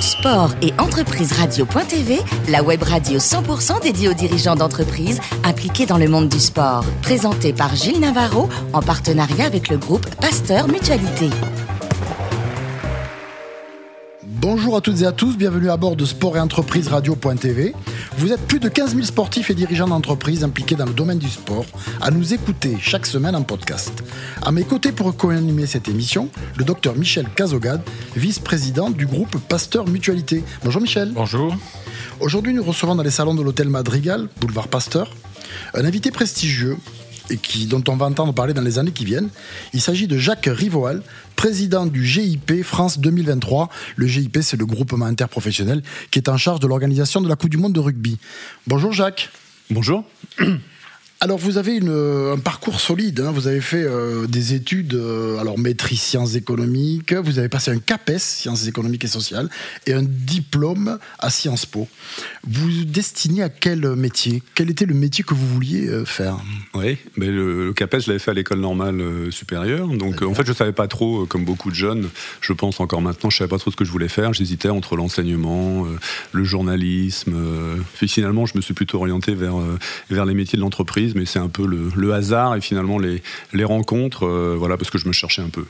Sport et entreprise radio.tv, la web radio 100% dédiée aux dirigeants d'entreprises impliqués dans le monde du sport. Présentée par Gilles Navarro en partenariat avec le groupe Pasteur Mutualité. Bonjour à toutes et à tous, bienvenue à bord de Sport et Entreprise Radio.tv. Vous êtes plus de 15 000 sportifs et dirigeants d'entreprises impliqués dans le domaine du sport à nous écouter chaque semaine en podcast. À mes côtés pour co-animer cette émission, le docteur Michel Cazogade, vice-président du groupe Pasteur Mutualité. Bonjour Michel. Bonjour. Aujourd'hui, nous recevons dans les salons de l'hôtel Madrigal, boulevard Pasteur, un invité prestigieux et qui, dont on va entendre parler dans les années qui viennent. Il s'agit de Jacques Rivoal, président du GIP France 2023. Le GIP, c'est le groupement interprofessionnel qui est en charge de l'organisation de la Coupe du Monde de rugby. Bonjour Jacques. Bonjour. Alors vous avez un parcours solide, hein. vous avez fait euh, des études, euh, alors maîtrise sciences économiques, vous avez passé un CAPES, sciences économiques et sociales, et un diplôme à Sciences Po. Vous destinez à quel métier? Quel était le métier que vous vouliez euh, faire? Oui, mais le, le, CAPES, je l'avais fait à l'école normale supérieure, donc en fait je ne savais pas trop, comme beaucoup de jeunes, je pense encore maintenant, je ne savais pas trop ce que je voulais faire, j'hésitais entre l'enseignement, le journalisme, puis finalement je me suis plutôt orienté vers, vers les métiers de l'entreprise mais c'est un peu le, hasard et finalement les, rencontres, euh, voilà, parce que je me cherchais un peu.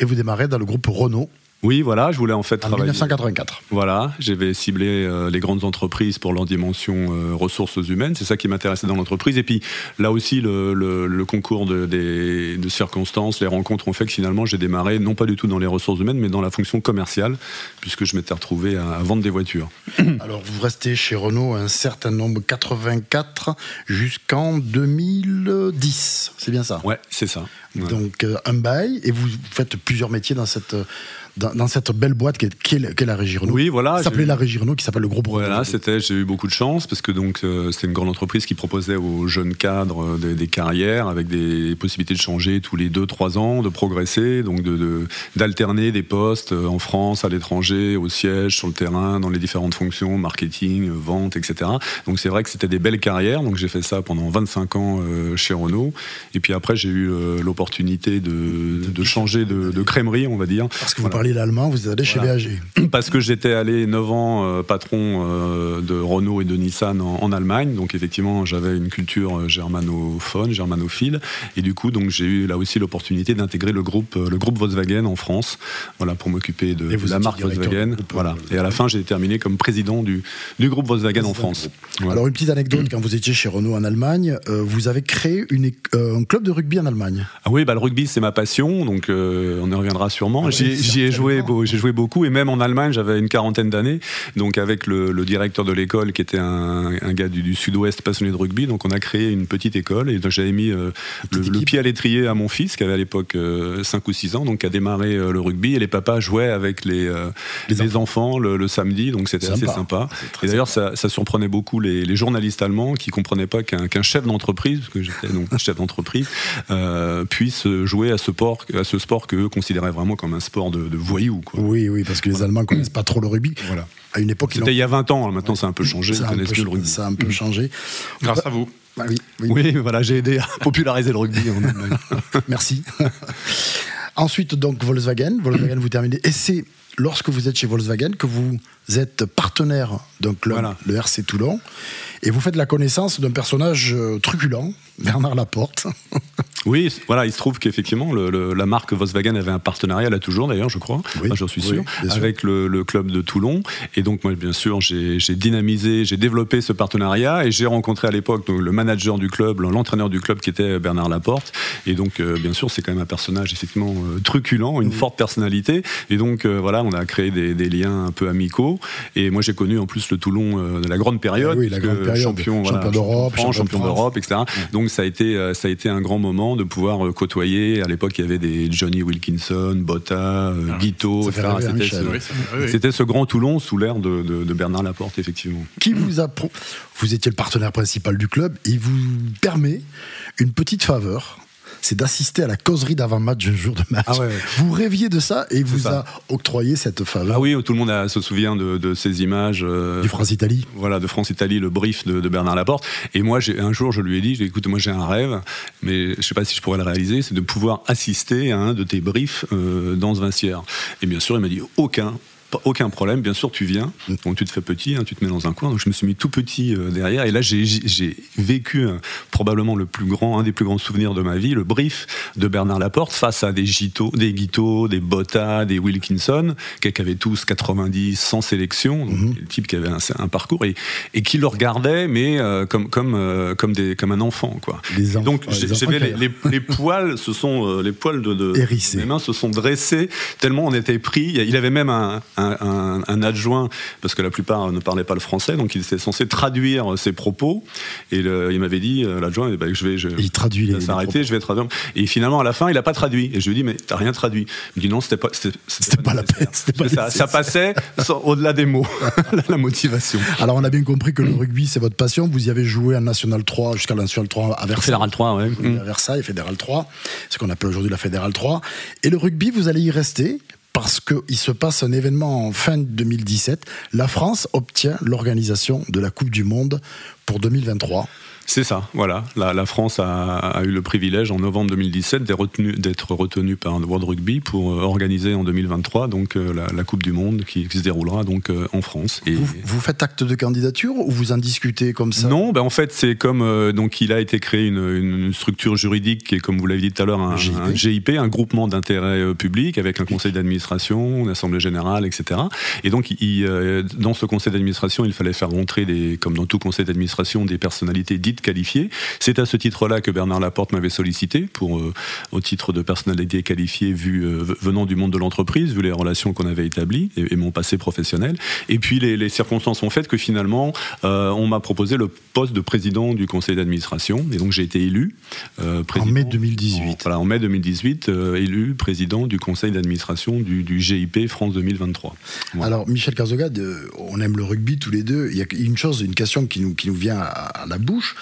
Et vous démarrez dans le groupe Renault oui, voilà, je voulais en fait en travailler. 1984. Voilà, j'avais ciblé euh, les grandes entreprises pour leur dimension euh, ressources humaines. C'est ça qui m'intéressait dans l'entreprise. Et puis là aussi, le, le, concours de, des, de, circonstances, les rencontres ont fait que finalement j'ai démarré non pas du tout dans les ressources humaines, mais dans la fonction commerciale, puisque je m'étais retrouvé à, à, vendre des voitures. Alors vous restez chez Renault un certain nombre, 84, jusqu'en 2010. C'est bien ça? Ouais, c'est ça. Ouais. Donc euh, un bail, et vous faites plusieurs métiers dans cette dans, dans, cette belle boîte qui est, qui est, qui est la Régie Renault. Oui, voilà. S'appelait la Régie Renault, qui s'appelle le groupe Voilà, c'était, j'ai eu beaucoup de chance parce que donc euh, c'était une grande entreprise qui proposait aux jeunes cadres euh, des, des, carrières avec des possibilités de changer tous les 2-3 ans, de progresser, donc de, d'alterner des postes euh, en France, à l'étranger, au siège, sur le terrain, dans les différentes fonctions, marketing, vente, etc. Donc c'est vrai que c'était des belles carrières. Donc j'ai fait ça pendant 25 ans euh, chez Renault. Et puis après, j'ai eu euh, l'opportunité de, de, changer de, de, crèmerie, on va dire. Parce que vous voilà. parlez l'allemand, vous êtes allé voilà. chez BAG. Parce que j'étais allé 9 ans euh, patron euh, de Renault et de Nissan en, en Allemagne. Donc effectivement, j'avais une culture euh, germanophone, germanophile. Et du coup, donc j'ai eu là aussi l'opportunité d'intégrer le groupe, le groupe Volkswagen en France, voilà, pour m'occuper de, de la marque Volkswagen. Groupe, voilà. Et à la fin, j'ai terminé comme président du, du groupe Volkswagen en France. Voilà. Alors une petite anecdote, quand vous étiez chez Renault en Allemagne, euh, vous avez créé une, euh, un club de rugby en Allemagne. Ah oui, bah, le rugby c'est ma passion, donc euh, on y reviendra sûrement. Ah oui, J'y ai joué, j'ai joué beaucoup et même en Allemagne, j'avais une quarantaine d'années. Donc avec le, le, directeur de l'école qui était un, un gars du, du sud-ouest passionné de rugby, donc on a créé une petite école et j'avais mis le, le, pied à l'étrier à mon fils qui avait à l'époque 5 ou 6 ans, donc qui a démarré le rugby et les papas jouaient avec les, les, les enfants, enfants le, samedi, donc c'était assez sympa. Et d'ailleurs ça, ça, surprenait beaucoup les, les, journalistes allemands qui comprenaient pas qu'un qu chef d'entreprise, parce que j'étais donc chef d'entreprise, euh, puisse jouer à ce sport, à ce sport qu'eux considéraient vraiment comme un sport de, de voyous. Quoi. Oui, oui, parce que les Allemands connaissent pas trop le rugby. Voilà. À une époque, c'était il y a 20 ans. Maintenant, ça a un peu changé. Ça, ils connaissent mieux le rugby. Ça a un peu changé. Grâce à vous. Bah, oui, oui. oui, voilà, j'ai aidé à populariser le rugby en Allemagne. Merci. Ensuite, donc Volkswagen. Volkswagen, vous terminez. Et c'est lorsque vous êtes chez Volkswagen que vous êtes partenaire d'un club, voilà. le RC Toulon, et vous faites la connaissance d'un personnage euh, truculent, Bernard Laporte. oui, voilà, il se trouve qu'effectivement, le, le, la marque Volkswagen avait un partenariat, là toujours d'ailleurs, je crois, oui, j'en suis sûr, oui, avec. Le, le, club de Toulon. Et donc, moi, bien sûr, j'ai dynamisé, j'ai développé ce partenariat et j'ai rencontré à l'époque le manager du club, l'entraîneur du club qui était Bernard Laporte. Et donc, euh, bien sûr, c'est quand même un personnage effectivement euh, truculent, une oui. forte personnalité. Et donc, euh, voilà, on a créé des, des, liens un peu amicaux. Et moi, j'ai connu en plus le Toulon euh, de la grande période, oui, la grande période. champion, champion voilà, d'Europe, champion, champion d'Europe, etc. Donc, ça a été, ça a été un grand moment de pouvoir côtoyer. À l'époque, il y avait des Johnny Wilkinson, Botta, ah, Guito, etc. C'était ce, oui, ce, grand Toulon sous l'ère de, de, de, Bernard Laporte, effectivement. Qui vous a, vous étiez le partenaire principal du club, il vous permet une petite faveur c'est d'assister à la causerie d'avant-match un jour de match. Ah ouais, ouais. Vous rêviez de ça et vous ça. a octroyé cette faveur. Ah oui, tout le monde a, se souvient de, de ces images. Euh, du France-Italie. Voilà, de France-Italie, le brief de, de, Bernard Laporte. Et moi, un jour, je lui ai dit, écoute, moi j'ai un rêve, mais je ne sais pas si je pourrais le réaliser, c'est de pouvoir assister à un de tes briefs euh, dans ce vestiaire. Et bien sûr, il m'a dit, aucun aucun problème, bien sûr, tu viens. Donc tu te fais petit, hein, tu te mets dans un coin. Donc je me suis mis tout petit euh, derrière. Et là, j'ai vécu probablement le plus grand, un des plus grands souvenirs de ma vie, le brief de Bernard Laporte face à des Gito, des Guito, des Botta, des Wilkinson, qui avaient tous 90, 100 sélections, donc, mm type qui avait un, parcours et, et, qui le regardait, mais euh, comme, comme, euh, comme, des, comme un enfant. Quoi. donc j'avais les, les, poils, ce sont les poils de, de mes mains se sont dressés tellement on était pris. Il avait même un, un, adjoint, parce que la plupart ne parlaient pas le français, donc il était censé traduire ses propos. Et il m'avait dit, euh, l'adjoint, bah, je vais. Je, il traduit les. S'arrêter, je vais traduire. Et finalement, à la fin, il n'a pas traduit. Et je lui ai dit, mais t'as rien traduit. Il me dit, non, c'était pas. C'était pas, la peine. ça, ça, passait au-delà des mots, la motivation. Alors, on a bien compris que le rugby, c'est votre passion. Vous y avez joué en National 3 jusqu'à National 3 à Versailles. Fédéral 3, oui. À Versailles, Fédéral 3, ce qu'on appelle aujourd'hui la Fédéral 3. Et le rugby, vous allez y rester parce qu'il se passe un événement en fin 2017. La France obtient l'organisation de la Coupe du Monde pour 2023. C'est ça, voilà. La, France a, eu le privilège en novembre 2017 d'être retenue par le World Rugby pour euh, organiser en 2023 donc euh, la, Coupe du Monde qui, se déroulera donc euh, en France. Et vous, faites acte de candidature ou vous en discutez comme ça? Non, ben en fait c'est comme donc il a été créé une, structure juridique qui est comme vous l'avez dit tout à l'heure un, GIP. un, groupement d'intérêt public avec un conseil d'administration, une assemblée générale, etc. Et donc il, dans ce conseil d'administration il fallait faire rentrer des comme dans tout conseil d'administration des personnalités dites qualifié. C'est à ce titre-là que Bernard Laporte m'avait sollicité pour, euh, au titre de personnalité qualifiée vu, euh, venant du monde de l'entreprise, vu les relations qu'on avait établies et, mon passé professionnel. Et puis les, circonstances ont fait que finalement, euh, on m'a proposé le poste de président du conseil d'administration. Et donc j'ai été élu. en mai 2018. En, voilà, en mai 2018, élu président du conseil d'administration du, GIP France 2023. Alors Michel Carzogade, on aime le rugby tous les deux. Il y a une chose, une question qui nous, qui nous vient à la bouche.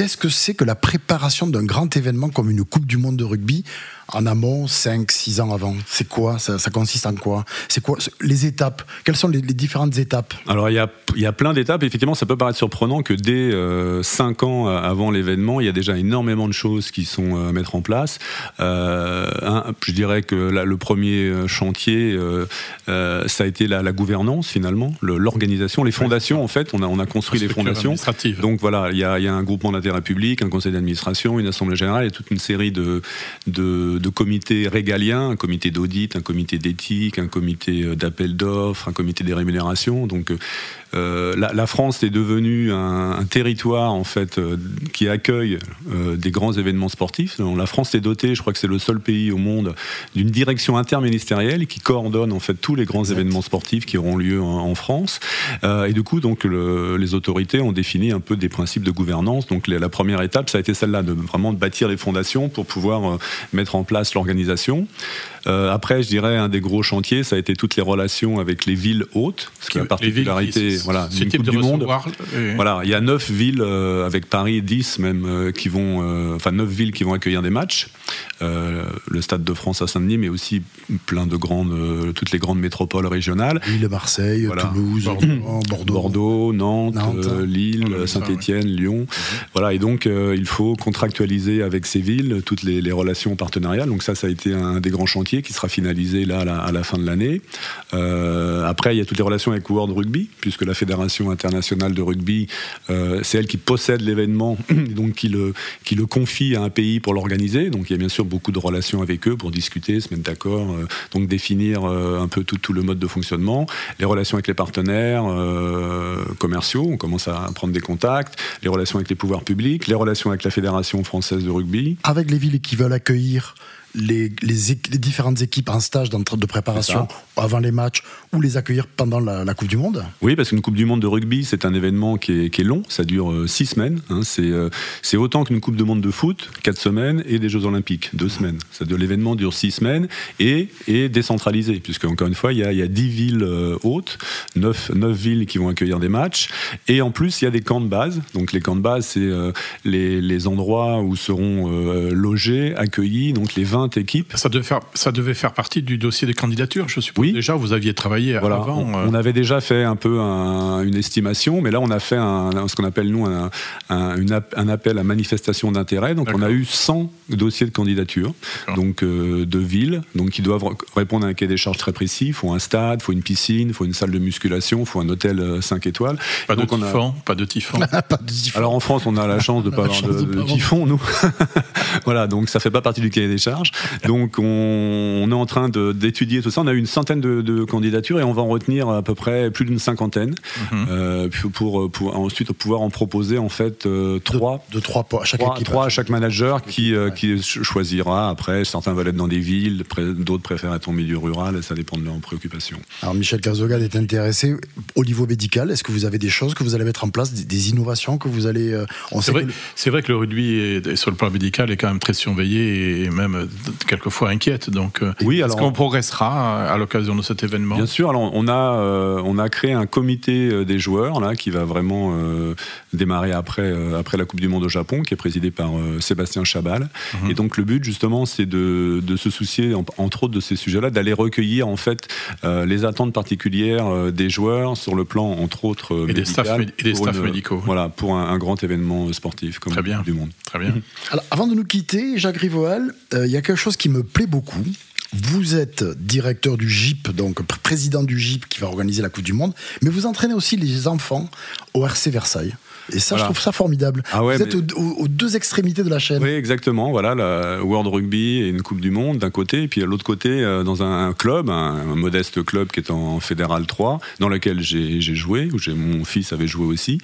Qu'est-ce que c'est que la préparation d'un grand événement comme une Coupe du Monde de rugby en amont, 5, 6 ans avant? C'est quoi? Ça, consiste en quoi? C'est quoi les étapes? Quelles sont les, différentes étapes? Alors, il y a, y a plein d'étapes. Effectivement, ça peut paraître surprenant que dès 5 euh, ans avant l'événement, il y a déjà énormément de choses qui sont euh, à mettre en place. Euh, je dirais que le premier chantier, ça a été la, gouvernance, finalement, l'organisation, les fondations, en fait. On a, on a construit les fondations. Donc, voilà, il y a, y a, un groupement d'intérêt public, un conseil d'administration, une assemblée générale et toute une série de, de de comités régaliens, un comité d'audit, un comité d'éthique, un comité euh, d'appel d'offres, un comité des rémunérations. Donc euh, euh, la, France est devenue un, territoire en fait qui accueille des grands événements sportifs. la France est dotée, je crois que c'est le seul pays au monde, d'une direction interministérielle qui coordonne en fait tous les grands événements sportifs qui auront lieu en, France. et du coup, donc les autorités ont défini un peu des principes de gouvernance. Donc la première étape, ça a été celle-là, de vraiment de bâtir les fondations pour pouvoir mettre en place l'organisation. Euh, après, je dirais, un des gros chantiers, ça a été toutes les relations avec les villes hautes, ce qui est une particularité voilà, d'une Coupe du Monde. Voilà, il y a neuf villes, euh, avec Paris, 10 même, euh, qui vont, enfin neuf villes qui vont accueillir des matchs. le Stade de France à Saint-Denis, mais aussi plein de grandes, toutes les grandes métropoles régionales. Lille, Marseille, Toulouse, Bordeaux, Bordeaux, Nantes, Lille, Saint-Étienne, Lyon. Mhm. Voilà, et donc il faut contractualiser avec ces villes toutes les, relations partenariales. Donc ça, ça a été un des grands chantiers qui sera finalisé là à la, fin de l'année. Euh, après, il y a toutes les relations avec World Rugby, puisque la Fédération internationale de rugby, euh, c'est elle qui possède l'événement, donc qui le, qui le confie à un pays pour l'organiser. Donc il y a bien sûr beaucoup de relations avec eux pour discuter, se mettre d'accord, euh, donc définir un peu tout, tout, le mode de fonctionnement. Les relations avec les partenaires commerciaux, on commence à prendre des contacts. Les relations avec les pouvoirs les relations avec la Fédération française de rugby. Avec les villes qui veulent accueillir les, les, différentes équipes en stage de préparation avant les matchs ou les accueillir pendant la, Coupe du Monde Oui, parce qu'une Coupe du Monde de rugby, c'est un événement qui est, qui est, long, ça dure euh, six semaines. Hein, euh, c'est autant qu'une Coupe du Monde de foot, quatre semaines, et des Jeux Olympiques, deux semaines. L'événement dure six semaines et est décentralisé, puisque encore une fois, il y a, il y a dix villes euh, hautes, neuf, neuf, villes qui vont accueillir des matchs, et en plus, il y a des camps de base. Donc les camps de base, c'est les, les, endroits où seront logés, accueillis, donc les 20 20 équipes. Ça devait faire, ça devait faire partie du dossier des candidatures, je suppose. Oui. Déjà, vous aviez travaillé Voilà, avant. on, euh, on avait déjà fait un peu un- une estimation, mais là on a fait un, ce qu'on appelle nous un, un- une app- un appel à manifestation d'intérêt. Donc on a eu 100 dossiers de candidature, donc euh, de villes, donc qui doivent re- répondre à un cahier des charges très précis. Il faut un stade, il faut une piscine, il faut une salle de musculation, il faut un hôtel 5 étoiles. pas de on a- typhon, pas de typhon. Pas de différence. alors en France, on a la chance de ne pas avoir de, de typhon, nous. voilà, donc ça fait pas partie du cahier des charges. Donc on, on est en train de- d'étudier tout ça. On a eu une centaine de, de candidatures et on va en retenir à peu près plus d'une cinquantaine Mhm. euh, pour, pour, pour ensuite pouvoir en proposer en fait euh, trois. de trois points à chaque Trois, équipe. trois à chaque manager qui, euh, Ouais. qui ch- choisira. Après, certains veulent être dans des villes, d'autres préfèrent être en milieu rural. Ça dépend de leurs préoccupations. Alors Michel Cazogade est intéressé au niveau médical. Est-ce que vous avez des choses que vous allez mettre en place, des, des innovations que vous allez. euh, on C'est vrai, que le- c'est vrai que le rugby, est, est sur le plan médical, est quand même très surveillé et même quelquefois inquiète. Donc, euh, Oui, est-ce qu'on progressera à l'occasion de cet événement? Bien sûr, alors on a, euh, on a créé un comité euh, des joueurs là, qui va vraiment euh, démarrer après, euh, après la Coupe du Monde au Japon, qui est présidé par euh, Sébastien Chabal. Mhm. Et donc le but justement, c'est de, de se soucier, en- entre autres, de ces sujets-là, d'aller recueillir en fait euh, les attentes particulières euh, des joueurs sur le plan, entre autres, euh, Et des médical, staffs et des staffs une- médicaux. Voilà, pour un, un grand événement sportif comme Très la bien. Coupe du Monde. Très bien. Alors, avant de nous quitter, Jacques Rivoal, euh, il y a quelque chose qui me plaît beaucoup. Vous êtes directeur du GIP, donc pr- président du GIP qui va organiser la Coupe du Monde, mais vous entraînez aussi les enfants au RC Versailles. Et ça, Voilà. je trouve ça formidable. Ah ouais, vous êtes mais- aux, deux extrémités de la chaîne. Oui, exactement. Voilà, la World Rugby et une Coupe du Monde d'un côté, et puis à l'autre côté, euh, dans un, club, un, un modeste club qui est en Fédéral 3, dans lequel j'ai joué, où mon fils avait joué aussi.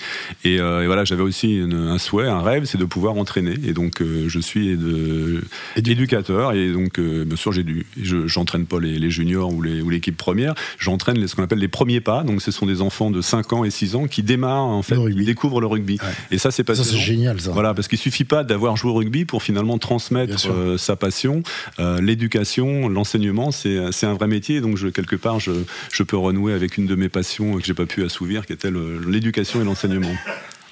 Et, euh, et voilà, j'avais aussi une- un souhait, un rêve, c'est de pouvoir entraîner. Et donc, euh, je suis de, éducateur, et donc, euh, bien sûr, j'ai dû. Je j'entraîne pas les, les juniors ou l'équipe première, j'entraîne ce qu'on appelle les premiers pas. Donc, ce sont des enfants de 5 ans et 6 ans qui démarrent, en fait, qui découvrent le rugby. Ouais. Et ça, c'est Ça, passionnant. c'est génial, ça. Voilà, parce qu'il suffit pas d'avoir joué au rugby pour finalement transmettre euh, sa passion. Euh, L'éducation, l'enseignement, c'est c'est un vrai métier. Donc je, quelque part, je, je peux renouer avec une de mes passions que j'ai pas pu assouvir, qui était le- l'éducation et l'enseignement.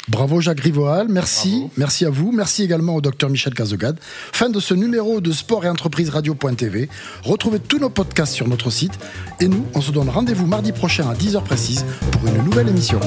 Bravo Jacques Rivoal, merci, merci à vous, merci également au docteur Michel Cazogade. Fin de ce numéro de Sport et Entreprise Radio.tv. Retrouvez tous nos podcasts sur notre site et nous, on se donne rendez-vous mardi prochain à 10h précise pour une nouvelle émission.